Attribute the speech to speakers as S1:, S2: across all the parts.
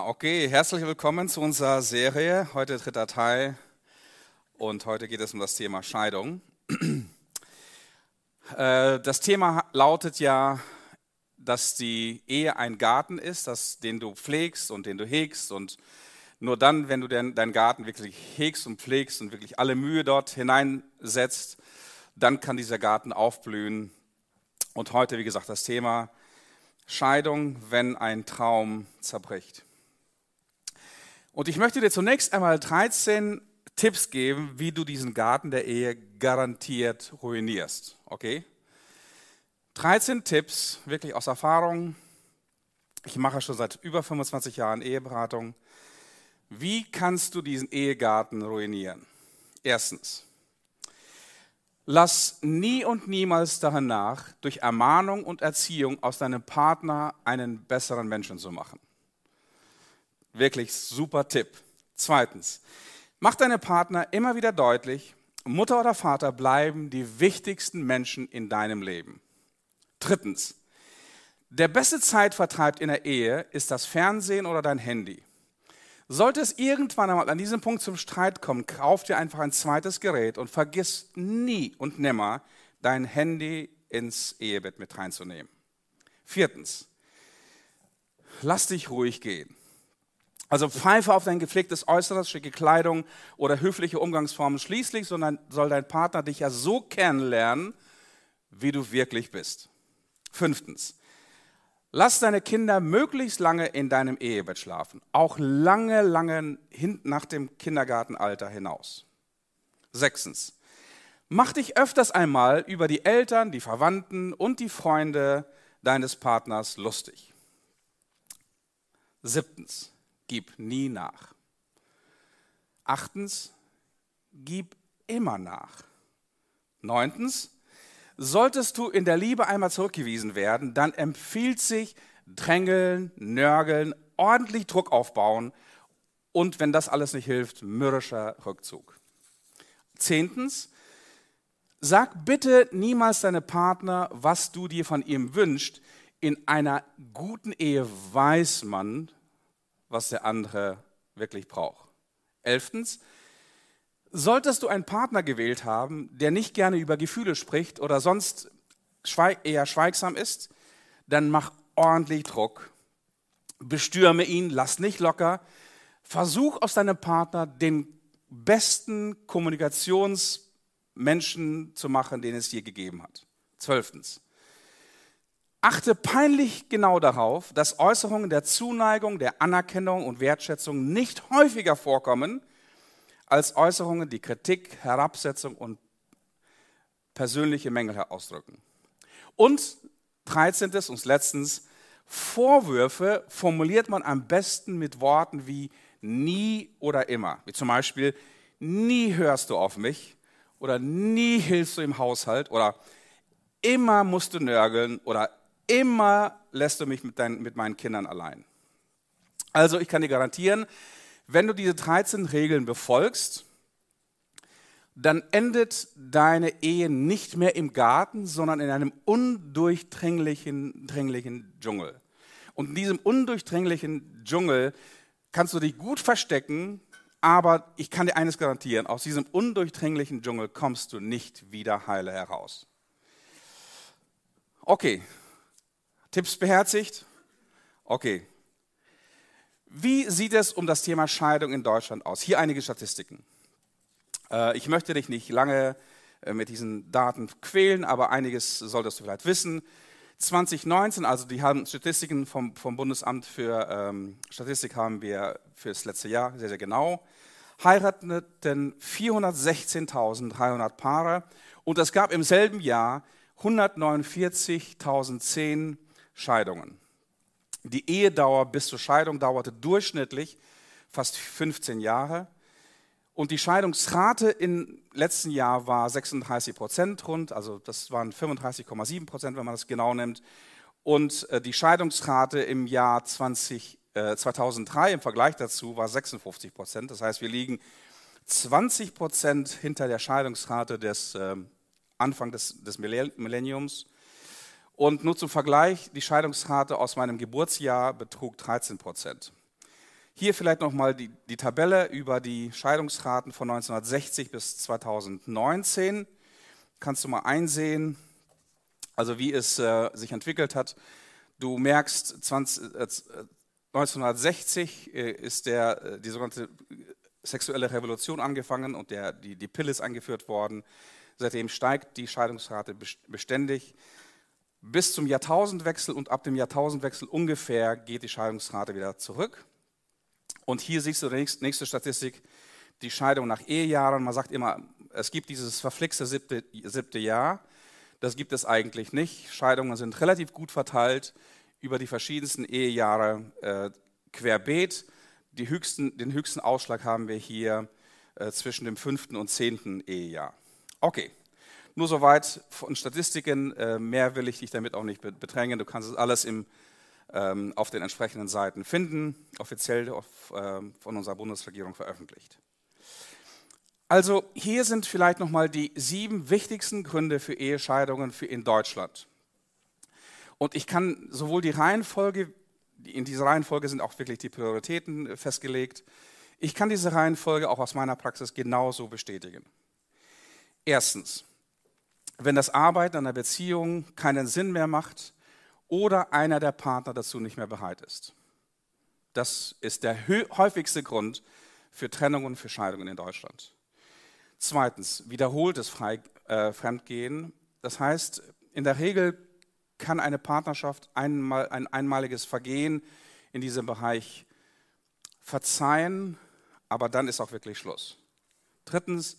S1: Okay, herzlich willkommen zu unserer Serie. Heute dritter Teil und heute geht es um das Thema Scheidung. Äh, das Thema lautet ja, dass die Ehe ein Garten ist, das, den du pflegst und den du hegst und nur dann, wenn du den, deinen Garten wirklich hegst und pflegst und wirklich alle Mühe dort hineinsetzt, dann kann dieser Garten aufblühen. Und heute, wie gesagt, das Thema Scheidung, wenn ein Traum zerbricht. Und ich möchte dir zunächst einmal 13 Tipps geben, wie du diesen Garten der Ehe garantiert ruinierst. Okay? 13 Tipps, wirklich aus Erfahrung. Ich mache schon seit über 25 Jahren Eheberatung. Wie kannst du diesen Ehegarten ruinieren? Erstens, Lass nie und niemals daran nach, durch Ermahnung und Erziehung aus deinem Partner einen besseren Menschen zu machen. Wirklich super Tipp. Zweitens, mach deinem Partner immer wieder deutlich, Mutter oder Vater bleiben die wichtigsten Menschen in deinem Leben. Drittens, der beste Zeitvertreib in der Ehe ist das Fernsehen oder dein Handy. Sollte es irgendwann einmal an diesem Punkt zum Streit kommen, kauf dir einfach ein zweites Gerät und vergiss nie und nimmer, dein Handy ins Ehebett mit reinzunehmen. Viertens, lass dich ruhig gehen. Also pfeife auf dein gepflegtes Äußeres, schicke Kleidung oder höfliche Umgangsformen. Schließlich soll dein Partner dich ja so kennenlernen, wie du wirklich bist. Fünftens, Lass deine Kinder möglichst lange in deinem Ehebett schlafen, auch lange, lange nach dem Kindergartenalter hinaus. Sechstens, mach dich öfters einmal über die Eltern, die Verwandten und die Freunde deines Partners lustig. Siebtens, gib nie nach. Achtens, gib immer nach. Neuntens, Solltest du in der Liebe einmal zurückgewiesen werden, dann empfiehlt sich Drängeln, Nörgeln, ordentlich Druck aufbauen und wenn das alles nicht hilft, mürrischer Rückzug. Zehntens, sag bitte niemals deinem Partner, was du dir von ihm wünschst. In einer guten Ehe weiß man, was der andere wirklich braucht. Elftens, Solltest du einen Partner gewählt haben, der nicht gerne über Gefühle spricht oder sonst eher schweigsam ist, dann mach ordentlich Druck. Bestürme ihn, lass nicht locker. Versuch aus deinem Partner den besten Kommunikationsmenschen zu machen, den es je gegeben hat. Zwölftens. Achte peinlich genau darauf, dass Äußerungen der Zuneigung, der Anerkennung und Wertschätzung nicht häufiger vorkommen, als Äußerungen, die Kritik, Herabsetzung und persönliche Mängel ausdrücken. Und 13. und letztens, Vorwürfe formuliert man am besten mit Worten wie nie oder immer. Wie zum Beispiel, nie hörst du auf mich oder nie hilfst du im Haushalt oder immer musst du nörgeln oder immer lässt du mich mit, dein, mit meinen Kindern allein. Also ich kann dir garantieren, wenn du diese 13 Regeln befolgst, dann endet deine Ehe nicht mehr im Garten, sondern in einem undurchdringlichen dringlichen Dschungel. Und in diesem undurchdringlichen Dschungel kannst du dich gut verstecken, aber ich kann dir eines garantieren, aus diesem undurchdringlichen Dschungel kommst du nicht wieder heile heraus. Okay, Tipps beherzigt? Okay, wie sieht es um das Thema Scheidung in Deutschland aus? Hier einige Statistiken. Äh, ich möchte dich nicht lange äh, mit diesen Daten quälen, aber einiges solltest du vielleicht wissen. 2019, also die haben Statistiken vom, vom Bundesamt für ähm, Statistik haben wir für das letzte Jahr sehr, sehr genau, heirateten 416.300 Paare und es gab im selben Jahr 149.010 Scheidungen. Die Ehedauer bis zur Scheidung dauerte durchschnittlich fast 15 Jahre. Und die Scheidungsrate im letzten Jahr war 36 Prozent rund, also das waren 35,7 Prozent, wenn man das genau nimmt. Und äh, die Scheidungsrate im Jahr 20, äh, 2003 im Vergleich dazu war 56 Prozent. Das heißt, wir liegen 20 Prozent hinter der Scheidungsrate des äh, Anfang des, des Millenniums. Und nur zum Vergleich, die Scheidungsrate aus meinem Geburtsjahr betrug 13 Prozent. Hier vielleicht nochmal die, die Tabelle über die Scheidungsraten von 1960 bis 2019. Kannst du mal einsehen, also wie es äh, sich entwickelt hat. Du merkst, 20, äh, 1960 äh, ist der, äh, die sogenannte sexuelle Revolution angefangen und der, die, die Pille ist eingeführt worden. Seitdem steigt die Scheidungsrate beständig. Bis zum Jahrtausendwechsel und ab dem Jahrtausendwechsel ungefähr geht die Scheidungsrate wieder zurück. Und hier siehst du die nächste Statistik, die Scheidung nach Ehejahren. Man sagt immer, es gibt dieses verflixte siebte, siebte Jahr. Das gibt es eigentlich nicht. Scheidungen sind relativ gut verteilt über die verschiedensten Ehejahre äh, querbeet. Höchsten, den höchsten Ausschlag haben wir hier äh, zwischen dem fünften und zehnten Ehejahr. Okay, nur soweit von Statistiken. Äh, mehr will ich dich damit auch nicht bedrängen. Du kannst es alles im, ähm, auf den entsprechenden Seiten finden, offiziell ähm, von unserer Bundesregierung veröffentlicht. Also hier sind vielleicht nochmal die sieben wichtigsten Gründe für Ehescheidungen für in Deutschland. Und ich kann sowohl die Reihenfolge, in dieser Reihenfolge sind auch wirklich die Prioritäten äh, festgelegt. Ich kann diese Reihenfolge auch aus meiner Praxis genauso bestätigen. Erstens, wenn das Arbeiten an der Beziehung keinen Sinn mehr macht oder einer der Partner dazu nicht mehr bereit ist. Das ist der häufigste Grund für Trennungen und für Scheidungen in Deutschland. Zweitens, wiederholtes Frei, äh, Fremdgehen. Das heißt, in der Regel kann eine Partnerschaft einmal, ein einmaliges Vergehen in diesem Bereich verzeihen, aber dann ist auch wirklich Schluss. Drittens,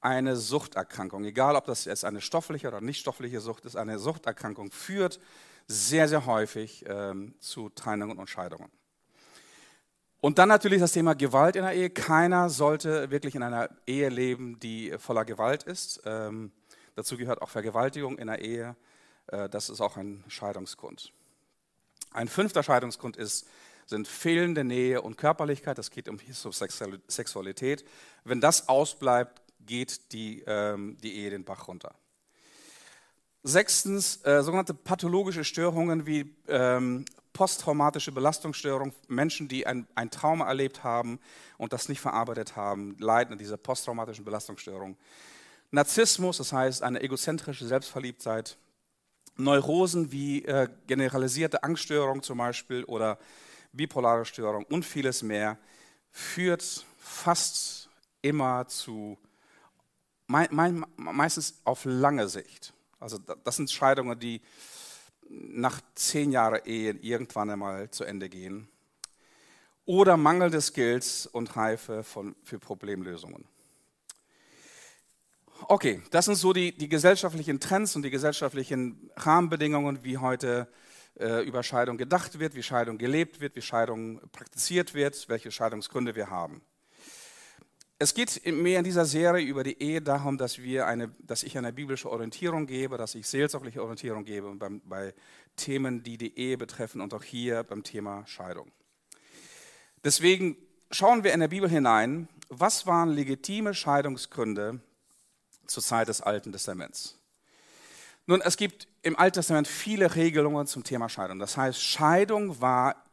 S1: eine Suchterkrankung, egal ob das jetzt eine stoffliche oder nicht stoffliche Sucht ist, eine Suchterkrankung führt sehr, sehr häufig ähm, zu Trennungen und Scheidungen. Und dann natürlich das Thema Gewalt in der Ehe. Keiner sollte wirklich in einer Ehe leben, die voller Gewalt ist. Ähm, dazu gehört auch Vergewaltigung in der Ehe. Äh, das ist auch ein Scheidungsgrund. Ein fünfter Scheidungsgrund ist, sind fehlende Nähe und Körperlichkeit. Das geht um Sexualität. Wenn das ausbleibt, geht die, ähm, die Ehe den Bach runter. Sechstens, äh, sogenannte pathologische Störungen wie ähm, posttraumatische Belastungsstörung, Menschen, die ein, ein Trauma erlebt haben und das nicht verarbeitet haben, leiden an dieser posttraumatischen Belastungsstörung. Narzissmus, das heißt eine egozentrische Selbstverliebtheit. Neurosen wie äh, generalisierte Angststörung zum Beispiel oder bipolare Störung und vieles mehr führt fast immer zu, meistens auf lange Sicht. Also das sind Scheidungen, die nach zehn Jahren Ehe irgendwann einmal zu Ende gehen. Oder Mangel des Skills und Reife von, für Problemlösungen. Okay, das sind so die, die gesellschaftlichen Trends und die gesellschaftlichen Rahmenbedingungen, wie heute äh, über Scheidung gedacht wird, wie Scheidung gelebt wird, wie Scheidung praktiziert wird, welche Scheidungsgründe wir haben. Es geht mir in dieser Serie über die Ehe darum, dass, wir eine, dass ich eine biblische Orientierung gebe, dass ich seelsorgliche Orientierung gebe beim, bei Themen, die die Ehe betreffen und auch hier beim Thema Scheidung. Deswegen schauen wir in der Bibel hinein, was waren legitime Scheidungsgründe zur Zeit des Alten Testaments. Nun, es gibt im Alten Testament viele Regelungen zum Thema Scheidung. Das heißt, Scheidung war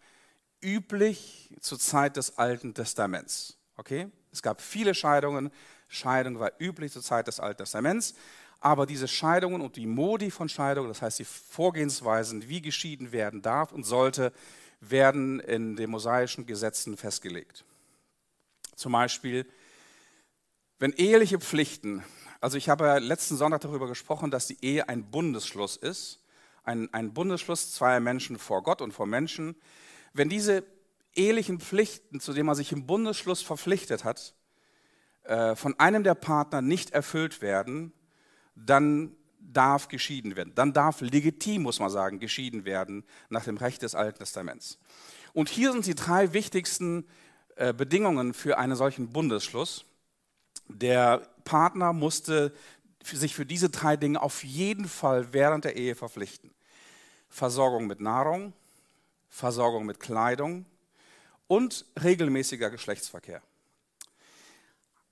S1: üblich zur Zeit des Alten Testaments. Okay? Es gab viele Scheidungen. Scheidung war üblich zur Zeit des Alten Testaments. Aber diese Scheidungen und die Modi von Scheidungen, das heißt die Vorgehensweisen, wie geschieden werden darf und sollte, werden in den mosaischen Gesetzen festgelegt. Zum Beispiel, wenn eheliche Pflichten, also ich habe letzten Sonntag darüber gesprochen, dass die Ehe ein Bundesschluss ist, ein, ein Bundesschluss zweier Menschen vor Gott und vor Menschen. Wenn diese ehelichen Pflichten, zu denen man sich im Bundesschluss verpflichtet hat, äh, von einem der Partner nicht erfüllt werden, dann darf geschieden werden. Dann darf legitim, muss man sagen, geschieden werden nach dem Recht des Alten Testaments. Und hier sind die drei wichtigsten äh, Bedingungen für einen solchen Bundesschluss. Der Partner musste sich für diese drei Dinge auf jeden Fall während der Ehe verpflichten. Versorgung mit Nahrung, Versorgung mit Kleidung und regelmäßiger Geschlechtsverkehr.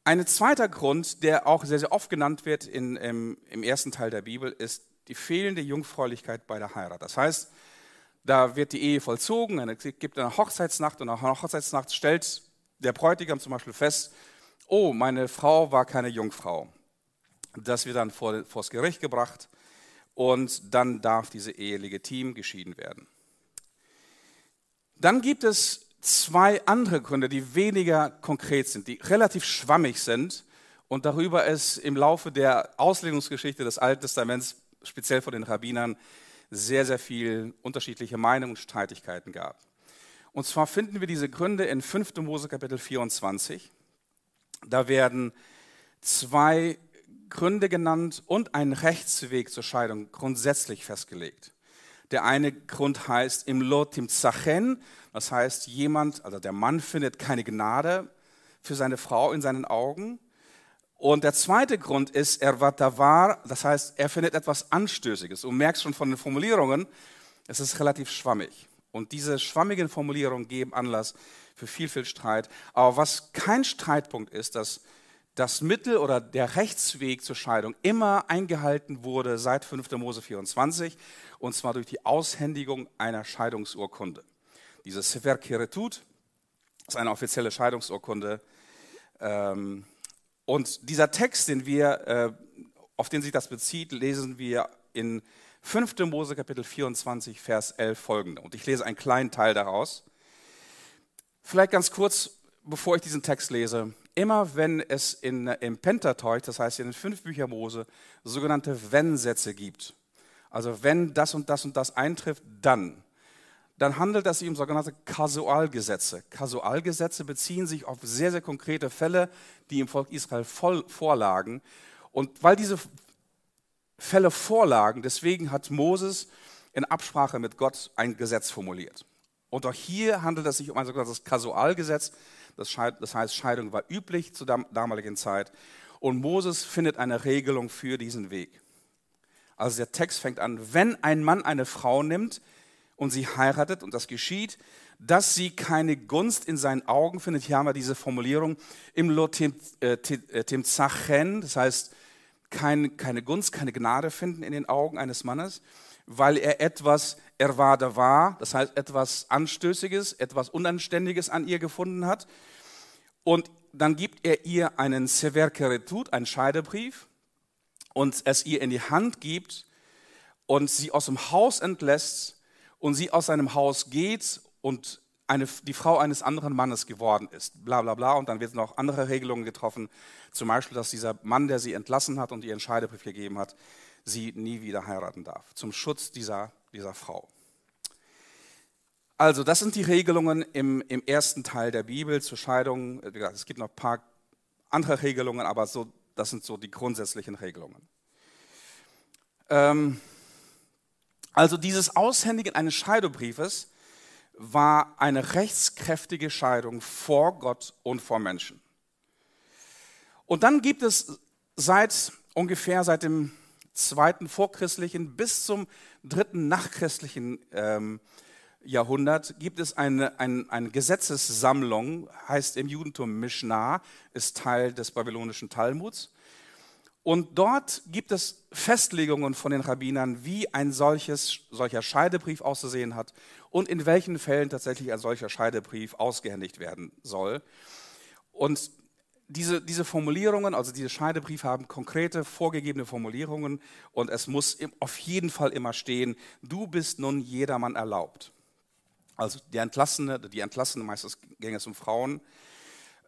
S1: Ein zweiter Grund, der auch sehr, sehr oft genannt wird in, im, im ersten Teil der Bibel, ist die fehlende Jungfräulichkeit bei der Heirat. Das heißt, Da wird die Ehe vollzogen, es gibt eine Hochzeitsnacht und nach einer Hochzeitsnacht stellt der Bräutigam zum Beispiel fest, oh, meine Frau war keine Jungfrau. Das wird dann vor, vors Gericht gebracht und dann darf diese Ehe legitim geschieden werden. Dann gibt es zwei andere Gründe, die weniger konkret sind, die relativ schwammig sind und darüber es im Laufe der Auslegungsgeschichte des Alten Testaments, speziell von den Rabbinern, sehr, sehr viel unterschiedliche Meinungen und Streitigkeiten gab. Und zwar finden wir diese Gründe in 5. Mose Kapitel 24. Da werden zwei Gründe genannt und ein Rechtsweg zur Scheidung grundsätzlich festgelegt. Der eine Grund heißt im Lotim Zachen, das heißt, jemand, also der Mann findet keine Gnade für seine Frau in seinen Augen. Und der zweite Grund ist Ervatavar, das heißt, er findet etwas Anstößiges. Du merkst schon von den Formulierungen, es ist relativ schwammig. Und diese schwammigen Formulierungen geben Anlass für viel, viel Streit. Aber was kein Streitpunkt ist, dass das Mittel oder der Rechtsweg zur Scheidung immer eingehalten wurde seit 5. Mose 24, und zwar durch die Aushändigung einer Scheidungsurkunde. Diese Sever Kiretut ist eine offizielle Scheidungsurkunde. Ähm, und dieser Text, den wir, äh, auf den sich das bezieht, lesen wir in 5. Mose Kapitel 24, Vers 11 folgende. Und ich lese einen kleinen Teil daraus. Vielleicht ganz kurz, bevor ich diesen Text lese immer wenn es in, im Pentateuch, das heißt in den fünf Büchern Mose, sogenannte Wenn-Sätze gibt, also wenn das und das und das eintrifft, dann, dann handelt es sich um sogenannte Kasualgesetze. Kasualgesetze beziehen sich auf sehr, sehr konkrete Fälle, die im Volk Israel vorlagen. Und weil diese Fälle vorlagen, deswegen hat Moses in Absprache mit Gott ein Gesetz formuliert. Und auch hier handelt es sich um ein sogenanntes Kasualgesetz. Das heißt, Scheidung war üblich zur damaligen Zeit. Und Moses findet eine Regelung für diesen Weg. Also der Text fängt an, wenn ein Mann eine Frau nimmt und sie heiratet und das geschieht, dass sie keine Gunst in seinen Augen findet. Hier haben wir diese Formulierung im Lotim äh, äh Zachen, das heißt kein, keine Gunst, keine Gnade finden in den Augen eines Mannes, weil er etwas erwarte war, das heißt etwas Anstößiges, etwas Unanständiges an ihr gefunden hat. Und dann gibt er ihr einen Sever Keretut, einen Scheidebrief, und es ihr in die Hand gibt und sie aus dem Haus entlässt und sie aus seinem Haus geht und eine, die Frau eines anderen Mannes geworden ist. Bla bla bla. Und dann wird noch andere Regelungen getroffen. Zum Beispiel, dass dieser Mann, der sie entlassen hat und ihr einen Scheidebrief gegeben hat, sie nie wieder heiraten darf. Zum Schutz dieser dieser Frau. Also, das sind die Regelungen im, im ersten Teil der Bibel zur Scheidung. Es gibt noch ein paar andere Regelungen, aber so, das sind so die grundsätzlichen Regelungen. Ähm, also, dieses Aushändigen eines Scheidebriefes war eine rechtskräftige Scheidung vor Gott und vor Menschen. Und dann gibt es seit ungefähr seit dem zweiten vorchristlichen bis zum dritten nachchristlichen ähm, Jahrhundert gibt es eine, eine, eine Gesetzessammlung, heißt im Judentum Mishnah, ist Teil des babylonischen Talmuds. Und dort gibt es Festlegungen von den Rabbinern, wie ein solches, solcher Scheidebrief auszusehen hat und in welchen Fällen tatsächlich ein solcher Scheidebrief ausgehändigt werden soll. Und diese, diese Formulierungen, also diese Scheidebriefe haben konkrete, vorgegebene Formulierungen und es muss auf jeden Fall immer stehen, du bist nun jedermann erlaubt. Also die Entlassene, die Entlassene, meistens ging es um Frauen,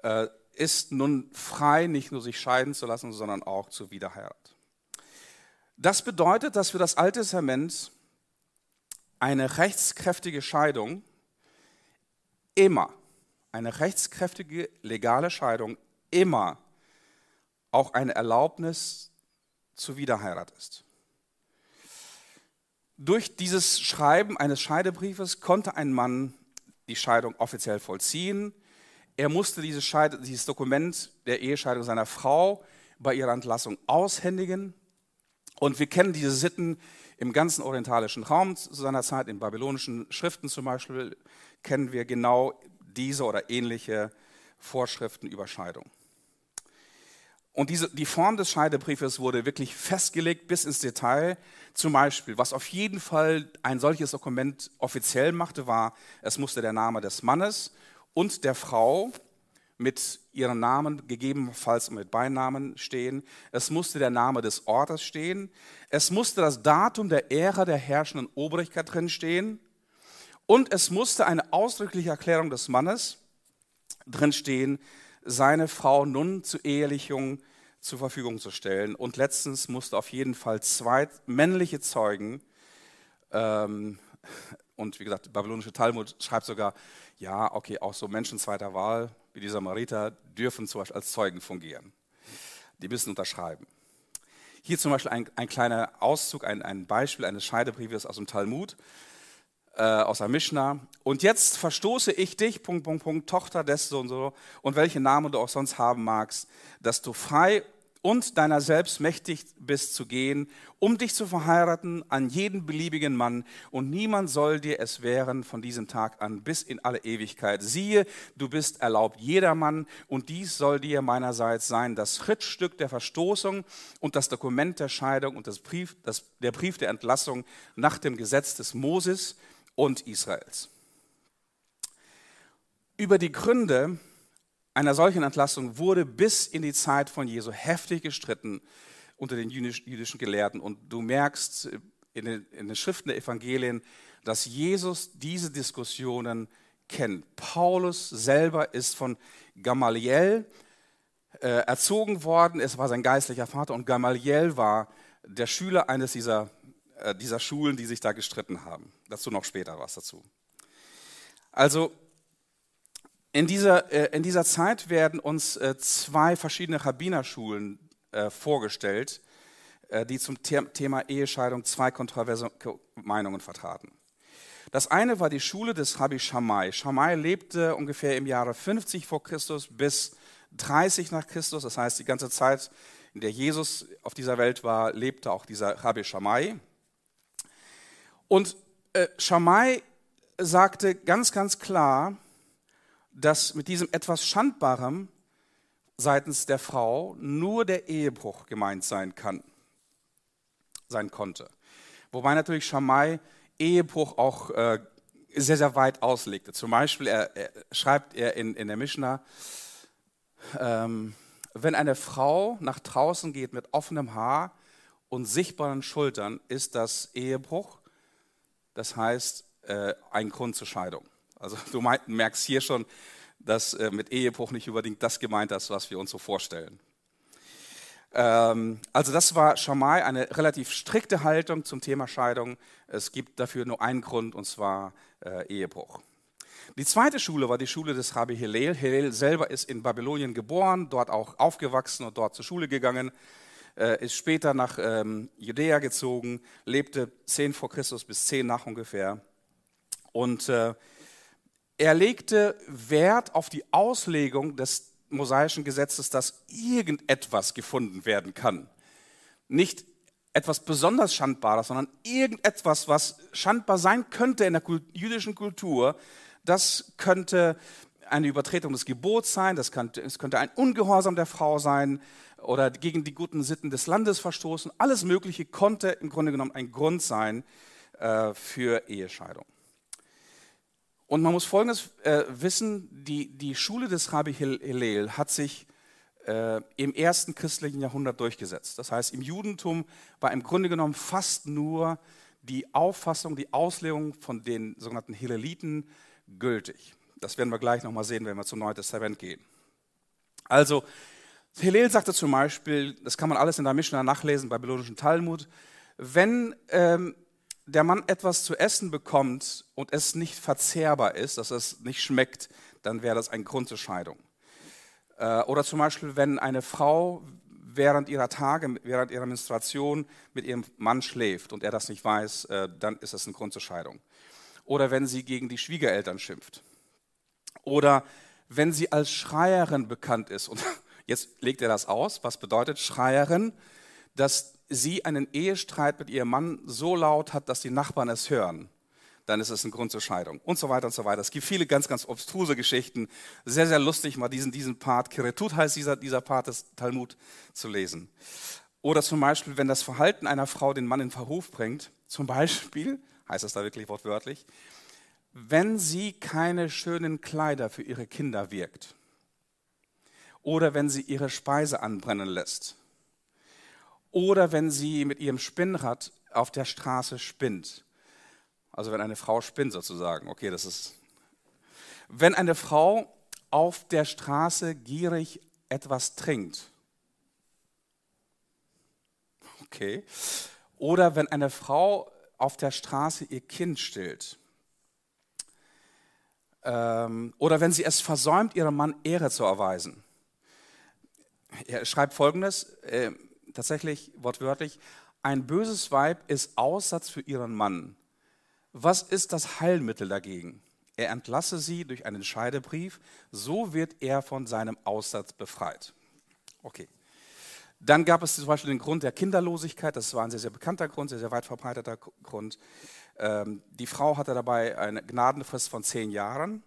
S1: äh, ist nun frei, nicht nur sich scheiden zu lassen, sondern auch zur Wiederheirat. Das bedeutet, dass für das Alte Testament eine rechtskräftige Scheidung immer, eine rechtskräftige legale Scheidung immer auch eine Erlaubnis zur Wiederheirat ist. Durch dieses Schreiben eines Scheidebriefes konnte ein Mann die Scheidung offiziell vollziehen. Er musste dieses, Scheide, dieses Dokument der Ehescheidung seiner Frau bei ihrer Entlassung aushändigen. Und wir kennen diese Sitten im ganzen orientalischen Raum zu seiner Zeit, in babylonischen Schriften zum Beispiel, kennen wir genau diese oder ähnliche Vorschriften über Scheidung. Und diese, die Form des Scheidebriefes wurde wirklich festgelegt bis ins Detail. Zum Beispiel, was auf jeden Fall ein solches Dokument offiziell machte, war, es musste der Name des Mannes und der Frau mit ihren Namen, gegebenenfalls mit Beinamen stehen. Es musste der Name des Ortes stehen. Es musste das Datum der Ära der herrschenden Obrigkeit drin stehen. Und es musste eine ausdrückliche Erklärung des Mannes drin stehen, seine Frau nun zur Ehelichung zur Verfügung zu stellen. Und letztens musste auf jeden Fall zwei männliche Zeugen, ähm, und wie gesagt, der babylonische Talmud schreibt sogar, ja, okay, auch so Menschen zweiter Wahl, wie die Samariter, dürfen zum Beispiel als Zeugen fungieren. Die müssen unterschreiben. Hier zum Beispiel ein, ein kleiner Auszug, ein, ein Beispiel eines Scheidebriefes aus dem Talmud äh, aus der Mishnah. Und jetzt verstoße ich dich, Punkt, Punkt, Punkt, Tochter des so und so, und welchen Namen du auch sonst haben magst, dass du frei und deiner selbst mächtig bist zu gehen, um dich zu verheiraten an jeden beliebigen Mann, und niemand soll dir es wehren von diesem Tag an bis in alle Ewigkeit. Siehe, du bist erlaubt jedermann, und dies soll dir meinerseits sein, das Schrittstück der Verstoßung und das Dokument der Scheidung und das Brief, das, der Brief der Entlassung nach dem Gesetz des Moses, und Israels. Über die Gründe einer solchen Entlassung wurde bis in die Zeit von Jesu heftig gestritten unter den jüdischen Gelehrten. Und du merkst in den, in den Schriften der Evangelien, dass Jesus diese Diskussionen kennt. Paulus selber ist von Gamaliel äh, erzogen worden. Es war sein geistlicher Vater und Gamaliel war der Schüler eines dieser äh, dieser Schulen, die sich da gestritten haben. Dazu noch später was dazu. Also in dieser, äh, in dieser Zeit werden uns äh, zwei verschiedene Rabbinerschulen vorgestellt, die zum Thema Ehescheidung zwei kontroverse Meinungen vertraten. Das eine war die Schule des Rabbi Shammai. Shammai lebte ungefähr im Jahre 50 vor Christus bis 30 nach Christus. Das heißt, die ganze Zeit, in der Jesus auf dieser Welt war, lebte auch dieser Rabbi Shammai. Und äh, Schamai sagte ganz, ganz klar, dass mit diesem etwas Schandbarem seitens der Frau nur der Ehebruch gemeint sein kann, sein konnte. Wobei natürlich Schamai Ehebruch auch äh, sehr, sehr weit auslegte. Zum Beispiel er, er schreibt er in, in der Mishnah, ähm, wenn eine Frau nach draußen geht mit offenem Haar und sichtbaren Schultern, ist das Ehebruch das heißt äh, ein Grund zur Scheidung. Also du merkst hier schon, dass äh, mit Ehebruch nicht unbedingt das gemeint ist, was wir uns so vorstellen. Ähm, also das war Schamai eine relativ strikte Haltung zum Thema Scheidung. Es gibt dafür nur einen Grund, und zwar äh, Ehebruch. Die zweite Schule war die Schule des Rabbi Hillel. Hillel selber ist in Babylonien geboren, dort auch aufgewachsen und dort zur Schule gegangen äh, ist später nach ähm, Judäa gezogen, lebte 10 vor Christus bis 10 nach ungefähr. Und er legte Wert auf die Auslegung des mosaischen Gesetzes, dass irgendetwas gefunden werden kann. Nicht etwas besonders Schandbares, sondern irgendetwas, was schandbar sein könnte in der jüdischen Kultur. Das könnte eine Übertretung des Gebots sein, das könnte, es könnte ein Ungehorsam der Frau sein, oder gegen die guten Sitten des Landes verstoßen. Alles Mögliche konnte im Grunde genommen ein Grund sein äh, für Ehescheidung. Und man muss Folgendes äh, wissen, die, die Schule des Rabbi Hillel hat sich äh, im ersten christlichen Jahrhundert durchgesetzt. Das heißt, im Judentum war im Grunde genommen fast nur die Auffassung, die Auslegung von den sogenannten Hilleliten gültig. Das werden wir gleich nochmal sehen, wenn wir zum Neuen Testament gehen. Also Hillel sagte zum Beispiel, das kann man alles in der Mishnah nachlesen, babylonischen Talmud, wenn ähm, der Mann etwas zu essen bekommt und es nicht verzehrbar ist, dass es nicht schmeckt, dann wäre das ein Grund zur Scheidung. Äh, oder zum Beispiel, wenn eine Frau während ihrer Tage, während ihrer Menstruation mit ihrem Mann schläft und er das nicht weiß, äh, dann ist das ein Grund zur Scheidung. Oder wenn sie gegen die Schwiegereltern schimpft. Oder wenn sie als Schreierin bekannt ist und Jetzt legt er das aus. Was bedeutet Schreierin? Dass sie einen Ehestreit mit ihrem Mann so laut hat, dass die Nachbarn es hören. dann ist es ein Grund zur Scheidung und so weiter und so weiter. Es gibt viele ganz, ganz obstruse Geschichten. Sehr, sehr lustig, mal diesen, diesen Part, Kiretut heißt dieser, dieser Part des Talmud zu lesen. Oder zum Beispiel, wenn das Verhalten einer Frau den Mann in Verruf bringt, zum Beispiel, heißt das da wirklich wortwörtlich, wenn sie keine schönen Kleider für ihre Kinder wirkt oder wenn sie ihre Speise anbrennen lässt oder wenn sie mit ihrem Spinnrad auf der Straße spinnt also wenn eine Frau spinnt sozusagen. Okay, das ist. Wenn eine Frau auf der Straße gierig etwas trinkt. Okay. Oder wenn eine Frau auf der Straße ihr Kind stillt. Ähm, oder wenn sie es versäumt, ihrem Mann Ehre zu erweisen. Er schreibt folgendes, äh, tatsächlich wortwörtlich, ein böses Weib ist Aussatz für ihren Mann was ist das Heilmittel dagegen? Er entlasse sie durch einen Scheidebrief, so wird er von seinem Aussatz befreit. Okay. Dann gab es zum Beispiel den Grund der Kinderlosigkeit, das war ein sehr, sehr bekannter Grund, sehr, sehr weit verbreiteter Grund. Ähm, die Frau hatte dabei eine Gnadenfrist von zehn Jahren.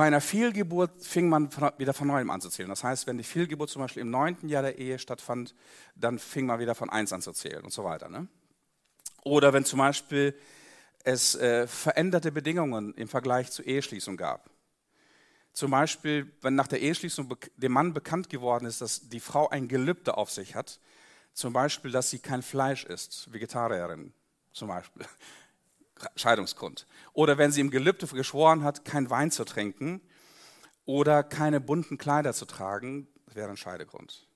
S1: Bei einer Fehlgeburt fing man wieder von neuem an zu zählen. Das heißt, wenn die Fehlgeburt zum Beispiel im neunten Jahr der Ehe stattfand, dann fing man wieder von eins an zu zählen und so weiter. Ne? Oder wenn zum Beispiel es äh, veränderte Bedingungen im Vergleich zur Eheschließung gab. Zum Beispiel, wenn nach der Eheschließung dem Mann bekannt geworden ist, dass die Frau ein Gelübde auf sich hat, zum Beispiel, dass sie kein Fleisch isst, Vegetarierin zum Beispiel, Scheidungsgrund. Oder wenn sie im Gelübde geschworen hat, kein Wein zu trinken oder keine bunten Kleider zu tragen, wäre ein Scheidegrund.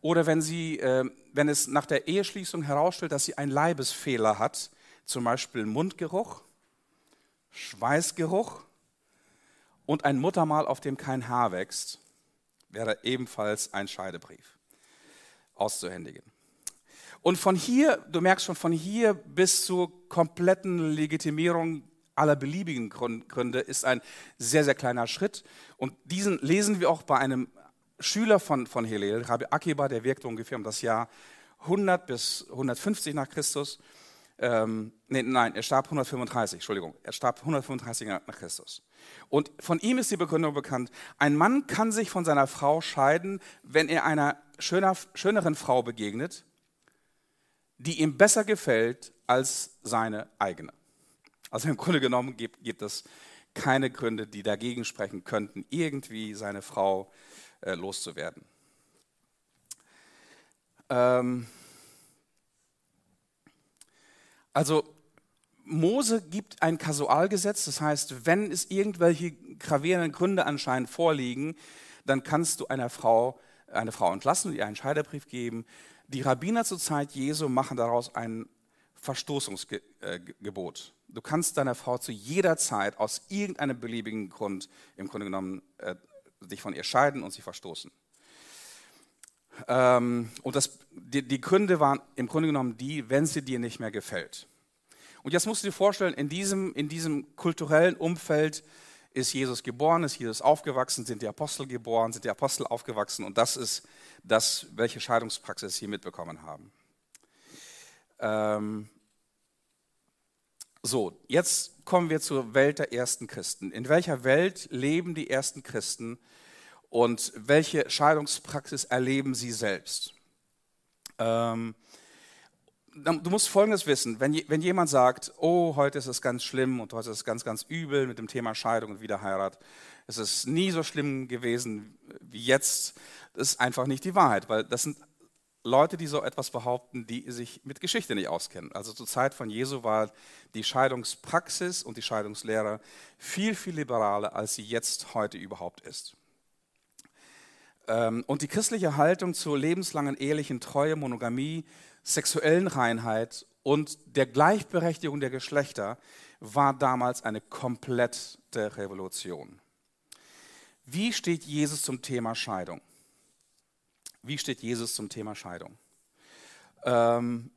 S1: Oder wenn, sie, äh, wenn es nach der Eheschließung herausstellt, dass sie einen Leibesfehler hat, zum Beispiel Mundgeruch, Schweißgeruch und ein Muttermal, auf dem kein Haar wächst, wäre ebenfalls ein Scheidebrief auszuhändigen. Und von hier, du merkst schon, von hier bis zur kompletten Legitimierung aller beliebigen Gründe ist ein sehr, sehr kleiner Schritt. Und diesen lesen wir auch bei einem Schüler von, von Hillel, Rabbi Akiba, der wirkte ungefähr um das Jahr 100 bis 150 nach Christus. Ähm, nee, nein, er starb 135, Entschuldigung, er starb 135 nach Christus. Und von ihm ist die Begründung bekannt, ein Mann kann sich von seiner Frau scheiden, wenn er einer schöner, schöneren Frau begegnet, die ihm besser gefällt als seine eigene. Also im Grunde genommen gibt, gibt es keine Gründe, die dagegen sprechen könnten, irgendwie seine Frau äh, loszuwerden. Ähm, also Mose gibt ein Kasualgesetz, das heißt, wenn es irgendwelche gravierenden Gründe anscheinend vorliegen, dann kannst du einer Frau eine Frau entlassen und ihr einen Scheiderbrief geben. Die Rabbiner zur Zeit Jesu machen daraus ein Verstoßungsgebot. Du kannst deiner Frau zu jeder Zeit aus irgendeinem beliebigen Grund im Grunde genommen äh, dich von ihr scheiden und sie verstoßen. Ähm, und das, die, die Gründe waren im Grunde genommen die, wenn sie dir nicht mehr gefällt. Und jetzt musst du dir vorstellen, in diesem, in diesem kulturellen Umfeld ist Jesus geboren, ist Jesus aufgewachsen, sind die Apostel geboren, sind die Apostel aufgewachsen und das ist das, welche Scheidungspraxis sie mitbekommen haben. Ähm so, jetzt kommen wir zur Welt der ersten Christen. In welcher Welt leben die ersten Christen und welche Scheidungspraxis erleben sie selbst? Ähm, du musst Folgendes wissen, wenn, wenn jemand sagt, oh, heute ist es ganz schlimm und heute ist es ganz, ganz übel mit dem Thema Scheidung und Wiederheirat, es ist nie so schlimm gewesen wie jetzt, das ist einfach nicht die Wahrheit, weil das sind Leute, die so etwas behaupten, die sich mit Geschichte nicht auskennen. Also zur Zeit von Jesu war die Scheidungspraxis und die Scheidungslehre viel, viel liberaler, als sie jetzt heute überhaupt ist. Ähm, und die christliche Haltung zur lebenslangen ehelichen Treue, Monogamie, sexuellen Reinheit und der Gleichberechtigung der Geschlechter war damals eine komplette Revolution. Wie steht Jesus zum Thema Scheidung? Wie steht Jesus zum Thema Scheidung? Ähm,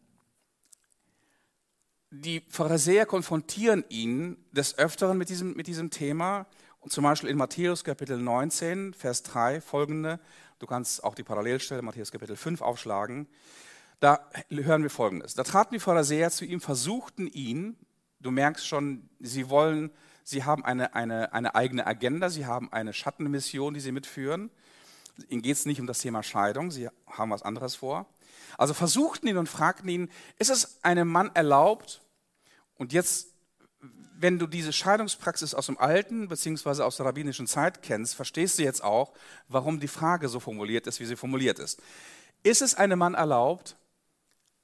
S1: die Pharisäer konfrontieren ihn des Öfteren mit diesem, mit diesem Thema und zum Beispiel in Matthäus Kapitel 19, Vers 3 folgende, du kannst auch die Parallelstelle Matthäus Kapitel 5 aufschlagen, da hören wir folgendes. Da traten die Pharisäer zu ihm, versuchten ihn du merkst schon, sie wollen, sie haben eine, eine, eine eigene Agenda, sie haben eine Schattenmission, die sie mitführen. Ihnen geht es nicht um das Thema Scheidung, sie haben was anderes vor. Also versuchten ihn und fragten ihn, ist es einem Mann erlaubt? Und jetzt, wenn du diese Scheidungspraxis aus dem alten bzw. aus der rabbinischen Zeit kennst, verstehst du jetzt auch, warum die Frage so formuliert ist, wie sie formuliert ist. Ist es einem Mann erlaubt,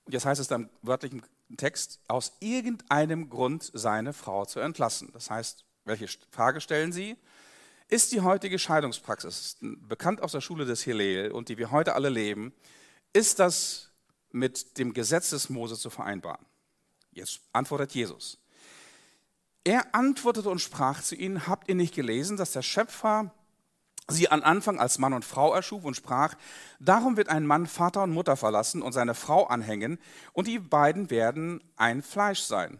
S1: jetzt heißt es dann im wörtlichen Text, aus irgendeinem Grund seine Frau zu entlassen? Das heißt, welche Frage stellen sie? Ist die heutige Scheidungspraxis, bekannt aus der Schule des Hillel und die wir heute alle leben, ist das mit dem Gesetz des Mose zu vereinbaren? Jetzt antwortet Jesus. Er antwortete und sprach zu ihnen, habt ihr nicht gelesen, dass der Schöpfer sie an Anfang als Mann und Frau erschuf und sprach, darum wird ein Mann Vater und Mutter verlassen und seine Frau anhängen und die beiden werden ein Fleisch sein.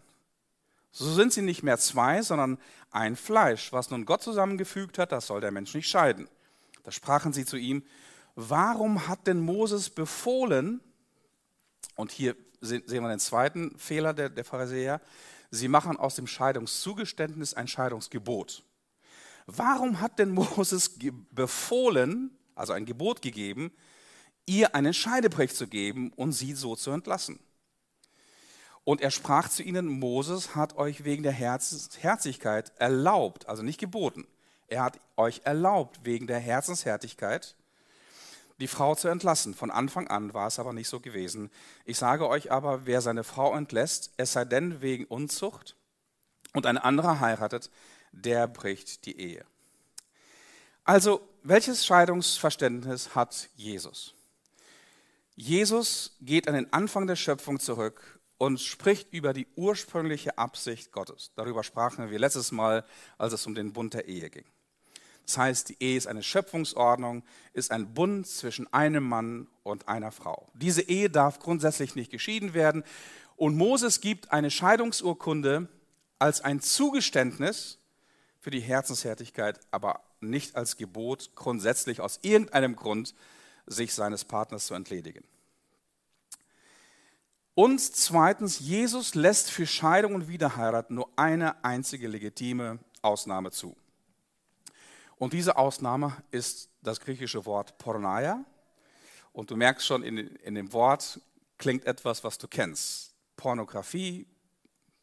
S1: So sind sie nicht mehr zwei, sondern ein Fleisch. Was nun Gott zusammengefügt hat, das soll der Mensch nicht scheiden. Da sprachen sie zu ihm, warum hat denn Moses befohlen, und hier sehen wir den zweiten Fehler der, der Pharisäer, sie machen aus dem Scheidungszugeständnis ein Scheidungsgebot. Warum hat denn Moses befohlen, also ein Gebot gegeben, ihr einen Scheidebrech zu geben und sie so zu entlassen? Und er sprach zu ihnen, Moses hat euch wegen der Herz Herzlichkeit erlaubt, also nicht geboten, er hat euch erlaubt wegen der Herzenshärtigkeit, die Frau zu entlassen. Von Anfang an war es aber nicht so gewesen. Ich sage euch aber, wer seine Frau entlässt, es sei denn wegen Unzucht und eine andere heiratet, der bricht die Ehe. Also, welches Scheidungsverständnis hat Jesus? Jesus geht an den Anfang der Schöpfung zurück und spricht über die ursprüngliche Absicht Gottes. Darüber sprachen wir letztes Mal, als es um den Bund der Ehe ging. Das heißt, die Ehe ist eine Schöpfungsordnung, ist ein Bund zwischen einem Mann und einer Frau. Diese Ehe darf grundsätzlich nicht geschieden werden. Und Moses gibt eine Scheidungsurkunde als ein Zugeständnis für die Herzenshärtigkeit, aber nicht als Gebot, grundsätzlich aus irgendeinem Grund sich seines Partners zu entledigen. Und zweitens, Jesus lässt für Scheidung und Wiederheirat nur eine einzige legitime Ausnahme zu. Und diese Ausnahme ist das griechische Wort Porneia. Und du merkst schon, in, in dem Wort klingt etwas, was du kennst. Pornografie,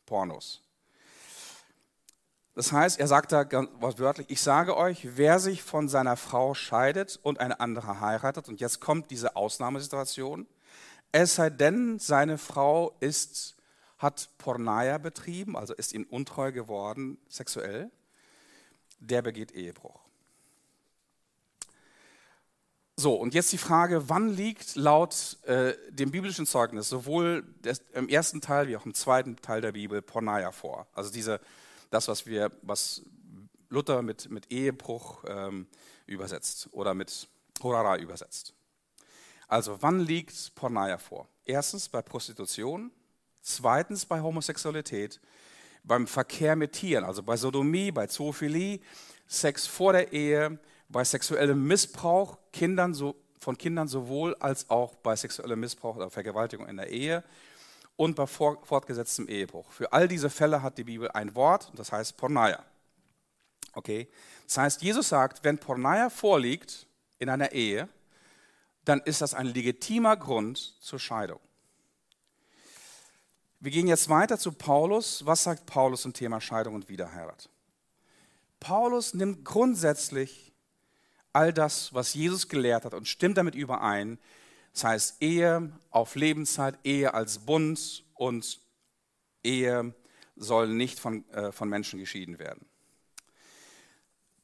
S1: Pornos. Das heißt, er sagt da ganz wortwörtlich, ich sage euch, wer sich von seiner Frau scheidet und eine andere heiratet, und jetzt kommt diese Ausnahmesituation, es sei denn, seine Frau ist, hat Porneia betrieben, also ist ihm untreu geworden sexuell, der begeht Ehebruch. So, und jetzt die Frage, wann liegt laut äh, dem biblischen Zeugnis sowohl des, im ersten Teil wie auch im zweiten Teil der Bibel Porneia vor? Also diese, das, was wir, was Luther mit, mit Ehebruch ähm, übersetzt oder mit Horara übersetzt. Also wann liegt Porneia vor? Erstens bei Prostitution, zweitens bei Homosexualität, beim Verkehr mit Tieren, also bei Sodomie, bei Zoophilie, Sex vor der Ehe, bei sexuellem Missbrauch Kindern so, von Kindern sowohl als auch bei sexuellem Missbrauch oder Vergewaltigung in der Ehe und bei fortgesetztem Ehebruch. Für all diese Fälle hat die Bibel ein Wort, das heißt Porneia. Okay? Das heißt, Jesus sagt, wenn Porneia vorliegt in einer Ehe, dann ist das ein legitimer Grund zur Scheidung. Wir gehen jetzt weiter zu Paulus. Was sagt Paulus zum Thema Scheidung und Wiederheirat? Paulus nimmt grundsätzlich all das, was Jesus gelehrt hat und stimmt damit überein. Das heißt Ehe auf Lebenszeit, Ehe als Bund und Ehe soll nicht von, äh, von Menschen geschieden werden.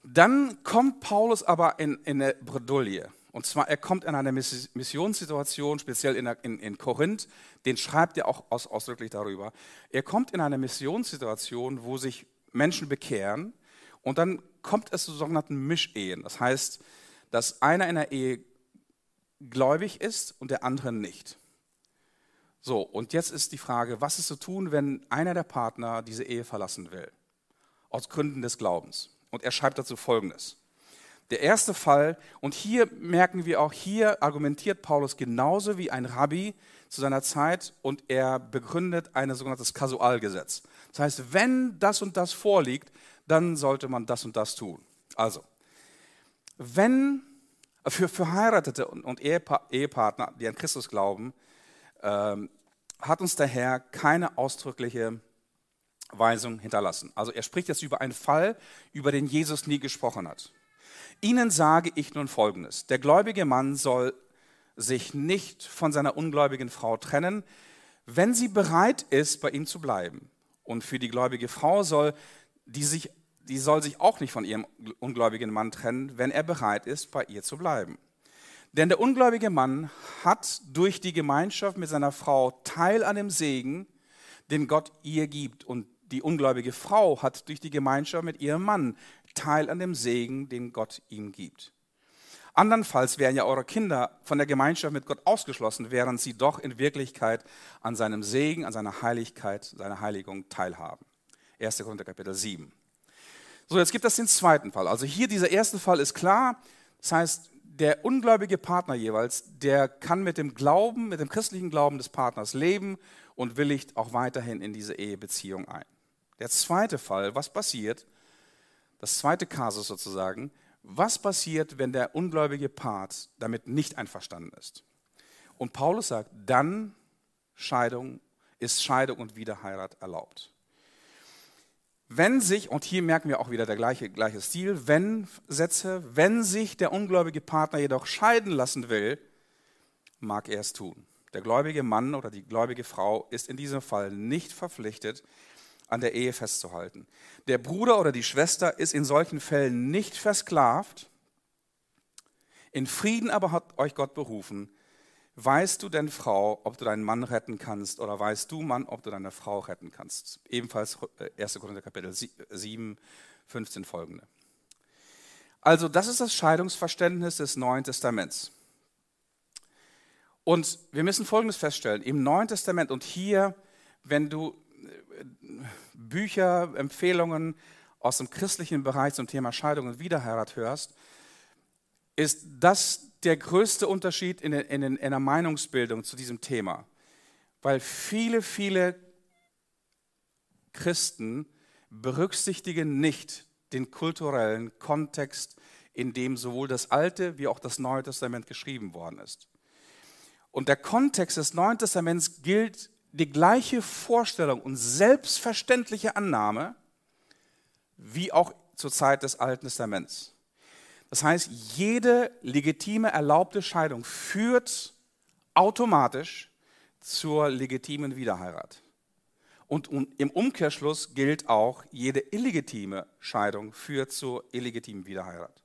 S1: Dann kommt Paulus aber in, in eine Bredouille. Und zwar, er kommt in eine Missionssituation, speziell in, in, in Korinth, den schreibt er auch aus, ausdrücklich darüber. Er kommt in eine Missionssituation, wo sich Menschen bekehren und dann kommt es zu sogenannten Mischehen. Das heißt, dass einer in der Ehe gläubig ist und der andere nicht. So, und jetzt ist die Frage, was ist zu tun, wenn einer der Partner diese Ehe verlassen will? Aus Gründen des Glaubens. Und er schreibt dazu Folgendes. Der erste Fall, und hier merken wir auch, hier argumentiert Paulus genauso wie ein Rabbi zu seiner Zeit und er begründet ein sogenanntes Kasualgesetz. Das heißt, wenn das und das vorliegt, dann sollte man das und das tun. Also, wenn für Verheiratete und Ehepartner, die an Christus glauben, ähm, hat uns der Herr keine ausdrückliche Weisung hinterlassen. Also er spricht jetzt über einen Fall, über den Jesus nie gesprochen hat. Ihnen sage ich nun Folgendes. Der gläubige Mann soll sich nicht von seiner ungläubigen Frau trennen, wenn sie bereit ist, bei ihm zu bleiben. Und für die gläubige Frau soll die, sich, die soll sich auch nicht von ihrem ungläubigen Mann trennen, wenn er bereit ist, bei ihr zu bleiben. Denn der ungläubige Mann hat durch die Gemeinschaft mit seiner Frau Teil an dem Segen, den Gott ihr gibt. Und die ungläubige Frau hat durch die Gemeinschaft mit ihrem Mann Teil an dem Segen, den Gott ihm gibt. Andernfalls wären ja eure Kinder von der Gemeinschaft mit Gott ausgeschlossen, während sie doch in Wirklichkeit an seinem Segen, an seiner Heiligkeit, seiner Heiligung teilhaben. 1. Korinther Kapitel 7. So, jetzt gibt es den zweiten Fall. Also hier dieser erste Fall ist klar. Das heißt, der ungläubige Partner jeweils, der kann mit dem Glauben, mit dem christlichen Glauben des Partners leben und willigt auch weiterhin in diese Ehebeziehung ein. Der zweite Fall, was passiert, das zweite Kasus sozusagen, was passiert, wenn der ungläubige Part damit nicht einverstanden ist? Und Paulus sagt, dann Scheidung, ist Scheidung und Wiederheirat erlaubt. Wenn sich, und hier merken wir auch wieder der gleiche, gleiche Stil, wenn Sätze, wenn sich der ungläubige Partner jedoch scheiden lassen will, mag er es tun. Der gläubige Mann oder die gläubige Frau ist in diesem Fall nicht verpflichtet, an der Ehe festzuhalten. Der Bruder oder die Schwester ist in solchen Fällen nicht versklavt. In Frieden aber hat euch Gott berufen. Weißt du denn, Frau, ob du deinen Mann retten kannst oder weißt du, Mann, ob du deine Frau retten kannst? Ebenfalls 1. Äh, Korinther Kapitel 7, 15 folgende. Also das ist das Scheidungsverständnis des Neuen Testaments. Und wir müssen Folgendes feststellen. Im Neuen Testament und hier, wenn du Bücher, Empfehlungen aus dem christlichen Bereich zum Thema Scheidung und Wiederheirat hörst, ist das der größte Unterschied in, in, in der Meinungsbildung zu diesem Thema. Weil viele, viele Christen berücksichtigen nicht den kulturellen Kontext, in dem sowohl das Alte wie auch das Neue Testament geschrieben worden ist. Und der Kontext des Neuen Testaments gilt die gleiche Vorstellung und selbstverständliche Annahme wie auch zur Zeit des Alten Testaments. Das heißt, jede legitime erlaubte Scheidung führt automatisch zur legitimen Wiederheirat. Und im Umkehrschluss gilt auch, jede illegitime Scheidung führt zur illegitimen Wiederheirat.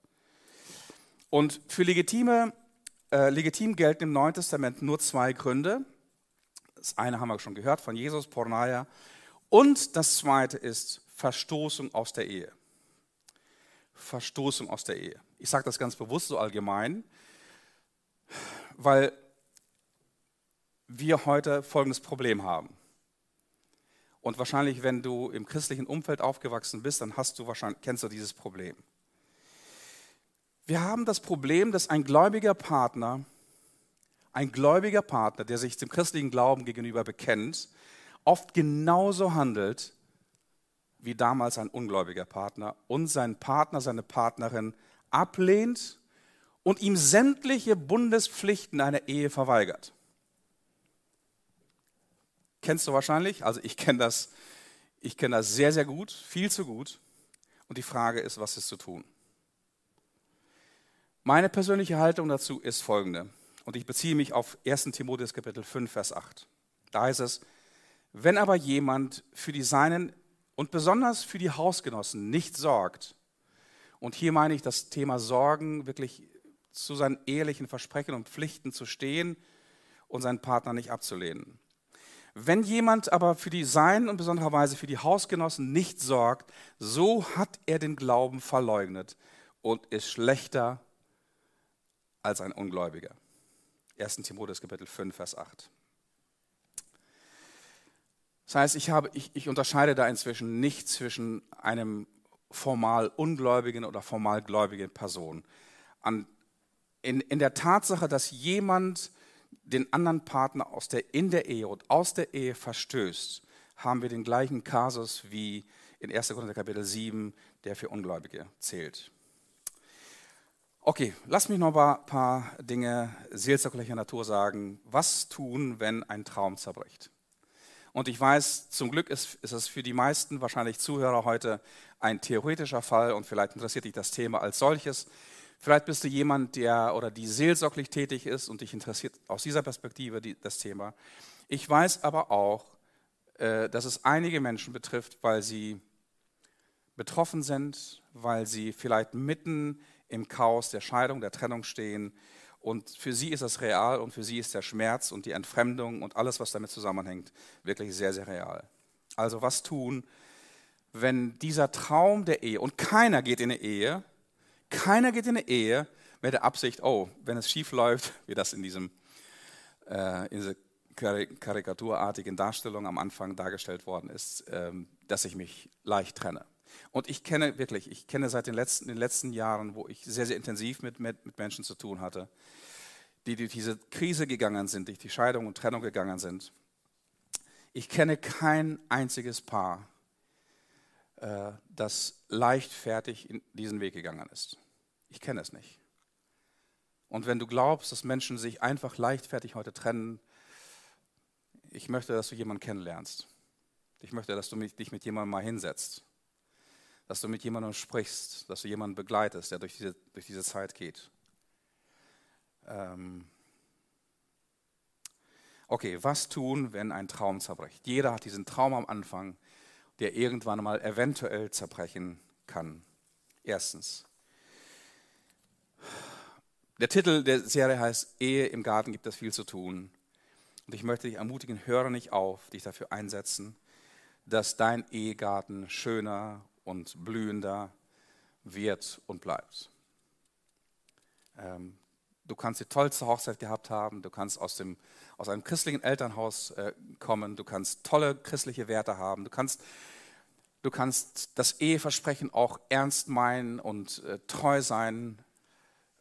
S1: Und für legitime, äh, legitim gelten im Neuen Testament nur zwei Gründe. Das eine haben wir schon gehört von Jesus, Pornaya. Und das zweite ist Verstoßung aus der Ehe. Verstoßung aus der Ehe. Ich sage das ganz bewusst so allgemein, weil wir heute folgendes Problem haben. Und wahrscheinlich, wenn du im christlichen Umfeld aufgewachsen bist, dann hast du wahrscheinlich, kennst du dieses Problem. Wir haben das Problem, dass ein gläubiger Partner ein gläubiger Partner, der sich dem christlichen Glauben gegenüber bekennt, oft genauso handelt wie damals ein ungläubiger Partner und seinen Partner, seine Partnerin ablehnt und ihm sämtliche Bundespflichten einer Ehe verweigert. Kennst du wahrscheinlich? Also ich kenne das, ich kenne das sehr, sehr gut, viel zu gut. Und die Frage ist, was ist zu tun? Meine persönliche Haltung dazu ist folgende. Und ich beziehe mich auf 1. Timotheus Kapitel 5, Vers 8. Da heißt es, wenn aber jemand für die Seinen und besonders für die Hausgenossen nicht sorgt, und hier meine ich das Thema Sorgen, wirklich zu seinen ehrlichen Versprechen und Pflichten zu stehen und seinen Partner nicht abzulehnen. Wenn jemand aber für die Seinen und besondererweise für die Hausgenossen nicht sorgt, so hat er den Glauben verleugnet und ist schlechter als ein Ungläubiger. 1. Timotheus Kapitel 5, Vers 8. Das heißt, ich, habe, ich, ich unterscheide da inzwischen nicht zwischen einem formal ungläubigen oder formal gläubigen Person. an, in, in der Tatsache, dass jemand den anderen Partner aus der, in der Ehe und aus der Ehe verstößt, haben wir den gleichen Kasus wie in 1. Korinther Kapitel 7, der für Ungläubige zählt. Okay, lass mich noch ein paar Dinge seelsorglicher Natur sagen. Was tun, wenn ein Traum zerbricht? Und ich weiß, zum Glück ist, ist es für die meisten wahrscheinlich Zuhörer heute ein theoretischer Fall und vielleicht interessiert dich das Thema als solches. Vielleicht bist du jemand, der oder die seelsorglich tätig ist und dich interessiert aus dieser Perspektive die, das Thema. Ich weiß aber auch, äh, dass es einige Menschen betrifft, weil sie betroffen sind, weil sie vielleicht mitten im Chaos der Scheidung, der Trennung stehen. Und für sie ist das real und für sie ist der Schmerz und die Entfremdung und alles, was damit zusammenhängt, wirklich sehr, sehr real. Also was tun, wenn dieser Traum der Ehe, und keiner geht in eine Ehe, keiner geht in eine Ehe mit der Absicht, oh, wenn es schief läuft, wie das in diesem äh, in dieser karikaturartigen Darstellung am Anfang dargestellt worden ist, ähm, dass ich mich leicht trenne. Und ich kenne wirklich, ich kenne seit den letzten, den letzten Jahren, wo ich sehr, sehr intensiv mit, mit, mit Menschen zu tun hatte, die durch diese Krise gegangen sind, durch die Scheidung und Trennung gegangen sind. Ich kenne kein einziges Paar, äh, das leichtfertig in diesen Weg gegangen ist. Ich kenne es nicht. Und wenn du glaubst, dass Menschen sich einfach leichtfertig heute trennen, ich möchte, dass du jemanden kennenlernst. Ich möchte, dass du dich mit jemandem mal hinsetzt dass du mit jemandem sprichst, dass du jemanden begleitest, der durch diese, durch diese Zeit geht. Ähm okay, was tun, wenn ein Traum zerbricht? Jeder hat diesen Traum am Anfang, der irgendwann mal eventuell zerbrechen kann. Erstens. Der Titel der Serie heißt Ehe im Garten gibt es viel zu tun. Und ich möchte dich ermutigen, höre nicht auf, dich dafür einsetzen, dass dein Ehegarten schöner und blühender wird und bleibt. Ähm, du kannst die tollste Hochzeit gehabt haben, du kannst aus, dem, aus einem christlichen Elternhaus äh, kommen, du kannst tolle christliche Werte haben, du kannst, du kannst das Eheversprechen auch ernst meinen und äh, treu sein.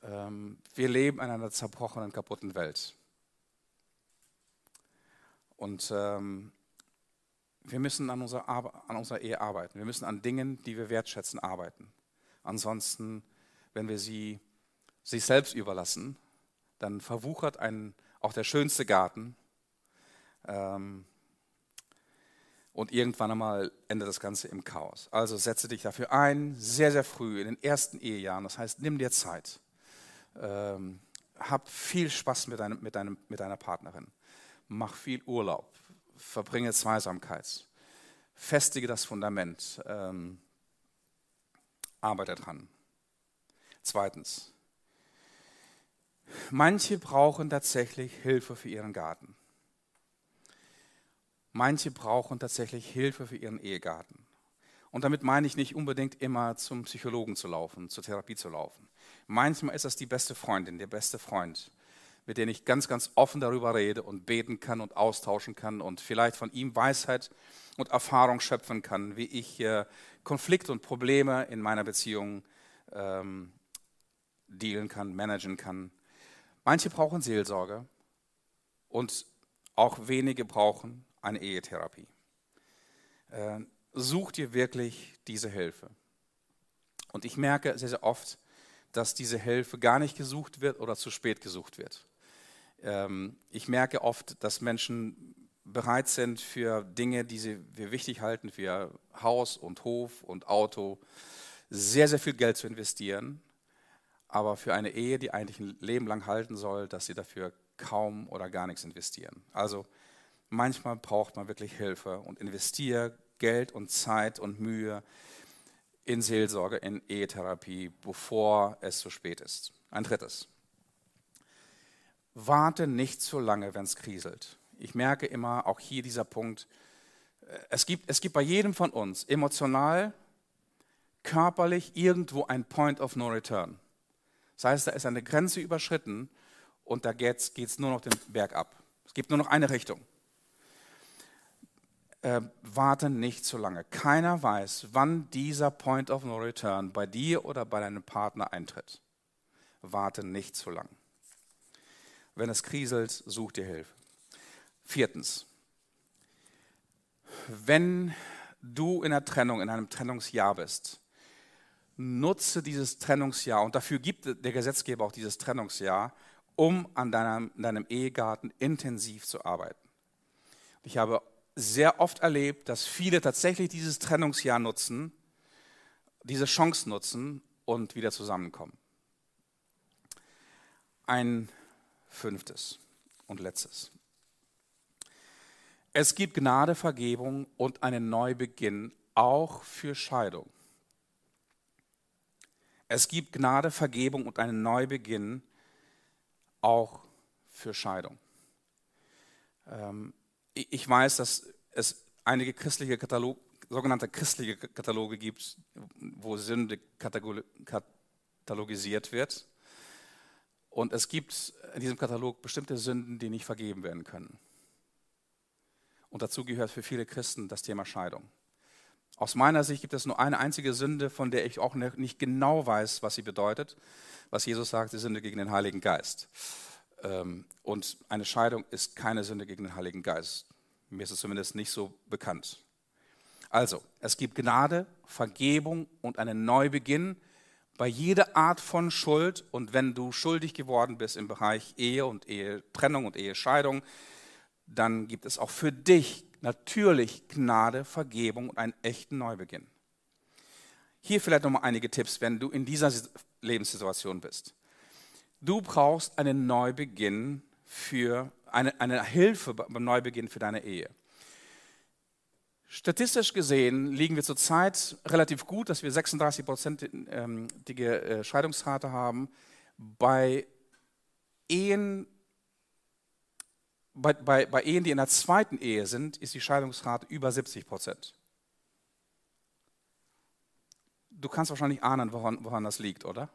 S1: Ähm, wir leben in einer zerbrochenen, kaputten Welt. Und ähm, wir müssen an unserer, an unserer Ehe arbeiten. Wir müssen an Dingen, die wir wertschätzen, arbeiten. Ansonsten, wenn wir sie sich selbst überlassen, dann verwuchert ein, auch der schönste Garten. Ähm, und irgendwann einmal endet das Ganze im Chaos. Also setze dich dafür ein, sehr, sehr früh, in den ersten Ehejahren. Das heißt, nimm dir Zeit. Ähm, hab viel Spaß mit, deinem, mit, deinem, mit deiner Partnerin. Mach viel Urlaub verbringe Zweisamkeit. Festige das Fundament. Ähm, arbeite dran. Zweitens. Manche brauchen tatsächlich Hilfe für ihren Garten. Manche brauchen tatsächlich Hilfe für ihren Ehegarten. Und damit meine ich nicht unbedingt immer zum Psychologen zu laufen, zur Therapie zu laufen. Manchmal ist das die beste Freundin, der beste Freund, mit denen ich ganz, ganz offen darüber rede und beten kann und austauschen kann und vielleicht von ihm Weisheit und Erfahrung schöpfen kann, wie ich Konflikte und Probleme in meiner Beziehung ähm, dealen kann, managen kann. Manche brauchen Seelsorge und auch wenige brauchen eine Ehetherapie. Äh, such dir wirklich diese Hilfe. Und ich merke sehr, sehr oft, dass diese Hilfe gar nicht gesucht wird oder zu spät gesucht wird. Ähm, ich merke oft, dass Menschen bereit sind für Dinge, die sie für wichtig halten, für Haus und Hof und Auto, sehr, sehr viel Geld zu investieren, aber für eine Ehe, die eigentlich ein Leben lang halten soll, dass sie dafür kaum oder gar nichts investieren. Also manchmal braucht man wirklich Hilfe und investiere Geld und Zeit und Mühe in Seelsorge, in Ehetherapie, bevor es zu spät ist. Ein drittes. Warte nicht so lange, wenn es kriselt. Ich merke immer, auch hier dieser Punkt, es gibt, es gibt bei jedem von uns emotional, körperlich irgendwo ein Point of No Return. Das heißt, da ist eine Grenze überschritten und da geht es nur noch den Berg ab. Es gibt nur noch eine Richtung. Äh, warte nicht so lange. Keiner weiß, wann dieser Point of No Return bei dir oder bei deinem Partner eintritt. warte nicht zu lang. Wenn es kriselt, such dir Hilfe. Viertens, wenn du in der Trennung, in einem Trennungsjahr bist, nutze dieses Trennungsjahr und dafür gibt der Gesetzgeber auch dieses Trennungsjahr, um an deinem, deinem Ehegarten intensiv zu arbeiten. Ich habe sehr oft erlebt, dass viele tatsächlich dieses Trennungsjahr nutzen, diese Chance nutzen und wieder zusammenkommen. Ein fünftes und letztes. Es gibt Gnade, Vergebung und einen Neubeginn auch für Scheidung. Es gibt Gnade, Vergebung und einen Neubeginn auch für Scheidung. Ähm, ich weiß, dass es einige christliche Katalog, sogenannte christliche Kataloge gibt, wo Sünde katalogisiert wird. Und es gibt in diesem Katalog bestimmte Sünden, die nicht vergeben werden können. Und dazu gehört für viele Christen das Thema Scheidung. Aus meiner Sicht gibt es nur eine einzige Sünde, von der ich auch nicht genau weiß, was sie bedeutet. Was Jesus sagt, die Sünde gegen den Heiligen Geist. Ähm, und eine Scheidung ist keine Sünde gegen den Heiligen Geist. Mir ist es zumindest nicht so bekannt. Also, es gibt Gnade, Vergebung und einen Neubeginn bei jeder Art von Schuld. Und wenn du schuldig geworden bist im Bereich Ehe und Ehetrennung und Ehescheidung, dann gibt es auch für dich natürlich Gnade, Vergebung und einen echten Neubeginn. Hier vielleicht nochmal einige Tipps, wenn du in dieser Lebenssituation bist. Du brauchst einen Neubeginn für eine, eine Hilfe beim Neubeginn für deine Ehe. Statistisch gesehen liegen wir zurzeit relativ gut, dass wir 36-prozentige ähm, äh, Scheidungsrate haben. Bei Ehen bei, bei, bei Ehen, die in der zweiten Ehe sind, ist die Scheidungsrate über 70 Prozent. Du kannst wahrscheinlich ahnen, woran, woran das liegt, oder?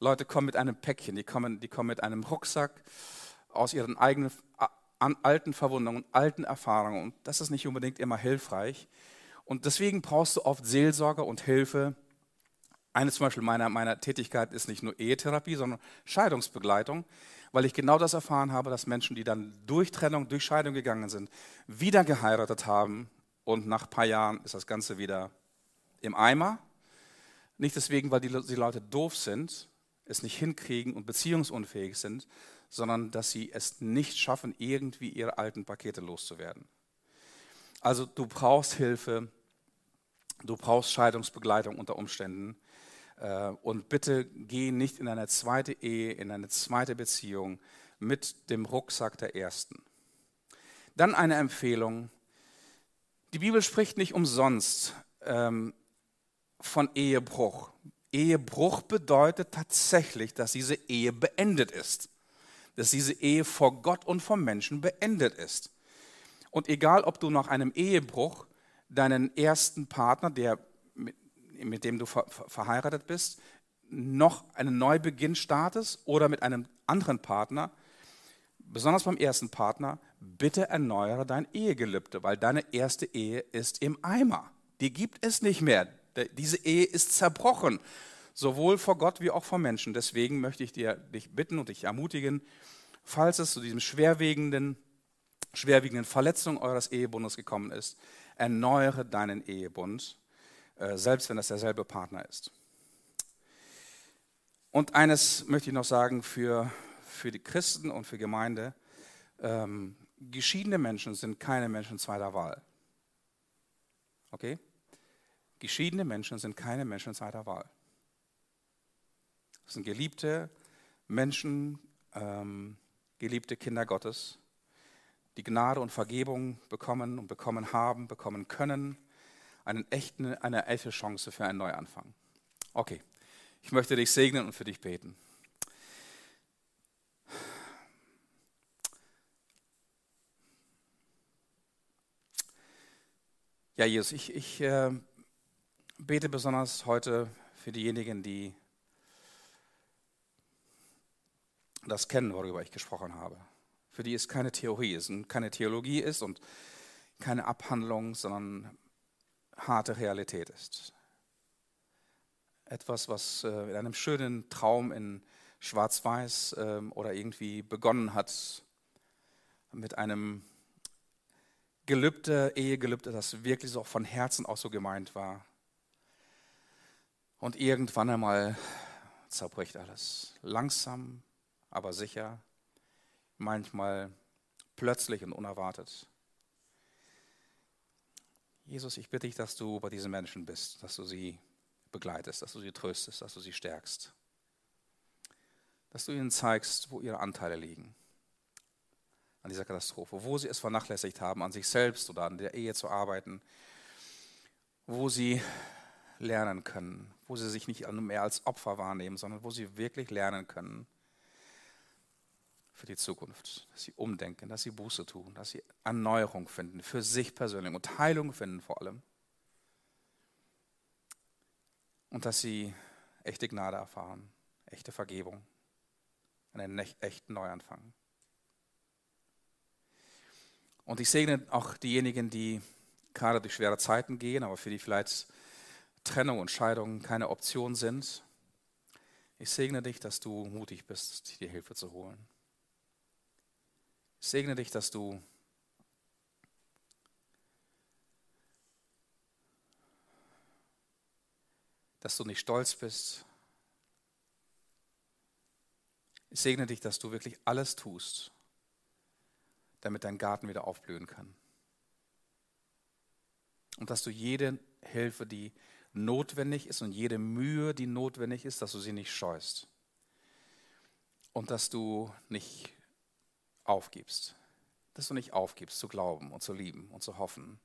S1: Leute kommen mit einem Päckchen, die kommen, die kommen mit einem Rucksack aus ihren eigenen an alten Verwundungen, alten Erfahrungen. Und das ist nicht unbedingt immer hilfreich. Und deswegen brauchst du oft Seelsorge und Hilfe. Eine zum Beispiel meiner, meiner Tätigkeit ist nicht nur Ehetherapie, sondern Scheidungsbegleitung weil ich genau das erfahren habe, dass Menschen, die dann durch Trennung, durch Scheidung gegangen sind, wieder geheiratet haben und nach ein paar Jahren ist das Ganze wieder im Eimer. Nicht deswegen, weil die, die Leute doof sind, es nicht hinkriegen und beziehungsunfähig sind, sondern dass sie es nicht schaffen, irgendwie ihre alten Pakete loszuwerden. Also du brauchst Hilfe, du brauchst Scheidungsbegleitung unter Umständen. Äh, und bitte geh nicht in eine zweite Ehe, in eine zweite Beziehung mit dem Rucksack der ersten. Dann eine Empfehlung. Die Bibel spricht nicht umsonst ähm, von Ehebruch. Ehebruch bedeutet tatsächlich, dass diese Ehe beendet ist. Dass diese Ehe vor Gott und vom Menschen beendet ist. Und egal, ob du nach einem Ehebruch deinen ersten Partner, der mit dem du ver verheiratet bist, noch einen Neubeginn startest oder mit einem anderen Partner, besonders beim ersten Partner, bitte erneuere dein Ehegelübde, weil deine erste Ehe ist im Eimer. Die gibt es nicht mehr. Diese Ehe ist zerbrochen, sowohl vor Gott wie auch vor Menschen. Deswegen möchte ich dir, dich bitten und dich ermutigen, falls es zu diesem schwerwiegenden, schwerwiegenden Verletzung eures Ehebundes gekommen ist, erneuere deinen Ehebund äh, selbst wenn das derselbe Partner ist. Und eines möchte ich noch sagen für, für die Christen und für Gemeinde. Ähm, geschiedene Menschen sind keine Menschen zweiter Wahl. Okay? Geschiedene Menschen sind keine Menschen zweiter Wahl. Das sind geliebte Menschen, ähm, geliebte Kinder Gottes, die Gnade und Vergebung bekommen und bekommen haben, bekommen können einen echten, eine echte Chance für einen Neuanfang. Okay, ich möchte dich segnen und für dich beten. Ja, Jesus, ich, ich äh, bete besonders heute für diejenigen, die das kennen, worüber ich gesprochen habe. Für die es keine Theorie ist und keine Theologie ist und keine Abhandlung, sondern harte Realität ist. Etwas, was äh, in einem schönen Traum in schwarz-weiß ähm, oder irgendwie begonnen hat mit einem Gelübde, Ehegelübde, das wirklich so von Herzen auch so gemeint war. Und irgendwann einmal zerbricht alles. Langsam, aber sicher. Manchmal plötzlich und unerwartet. Jesus, ich bitte dich, dass du bei diesen Menschen bist, dass du sie begleitest, dass du sie tröstest, dass du sie stärkst. Dass du ihnen zeigst, wo ihre Anteile liegen an dieser Katastrophe, wo sie es vernachlässigt haben, an sich selbst oder an der Ehe zu arbeiten, wo sie lernen können, wo sie sich nicht mehr als Opfer wahrnehmen, sondern wo sie wirklich lernen können für die Zukunft, dass sie umdenken, dass sie Buße tun, dass sie Erneuerung finden, für sich persönlich und Heilung finden vor allem. Und dass sie echte Gnade erfahren, echte Vergebung, einen echten Neuanfang. Und ich segne auch diejenigen, die gerade durch schwere Zeiten gehen, aber für die vielleicht Trennung und Scheidung keine Option sind. Ich segne dich, dass du mutig bist, dir Hilfe zu holen. Segne dich, dass du dass du nicht stolz bist. Ich segne dich, dass du wirklich alles tust, damit dein Garten wieder aufblühen kann. Und dass du jede Hilfe, die notwendig ist und jede Mühe, die notwendig ist, dass du sie nicht scheust. Und dass du nicht aufgibst. Dass du nicht aufgibst zu glauben und zu lieben und zu hoffen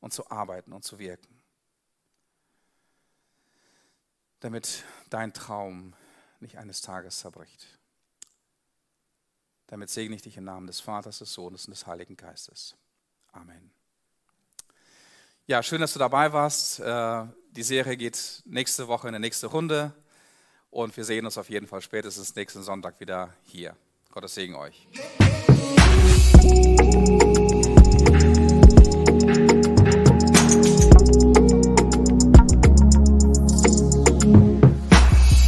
S1: und zu arbeiten und zu wirken. Damit dein Traum nicht eines Tages zerbricht. Damit segne ich dich im Namen des Vaters, des Sohnes und des Heiligen Geistes. Amen. Ja, schön, dass du dabei warst. Äh, die Serie geht nächste Woche in die nächste Runde und wir sehen uns auf jeden Fall spätestens nächsten Sonntag wieder hier. Gottes Segen euch.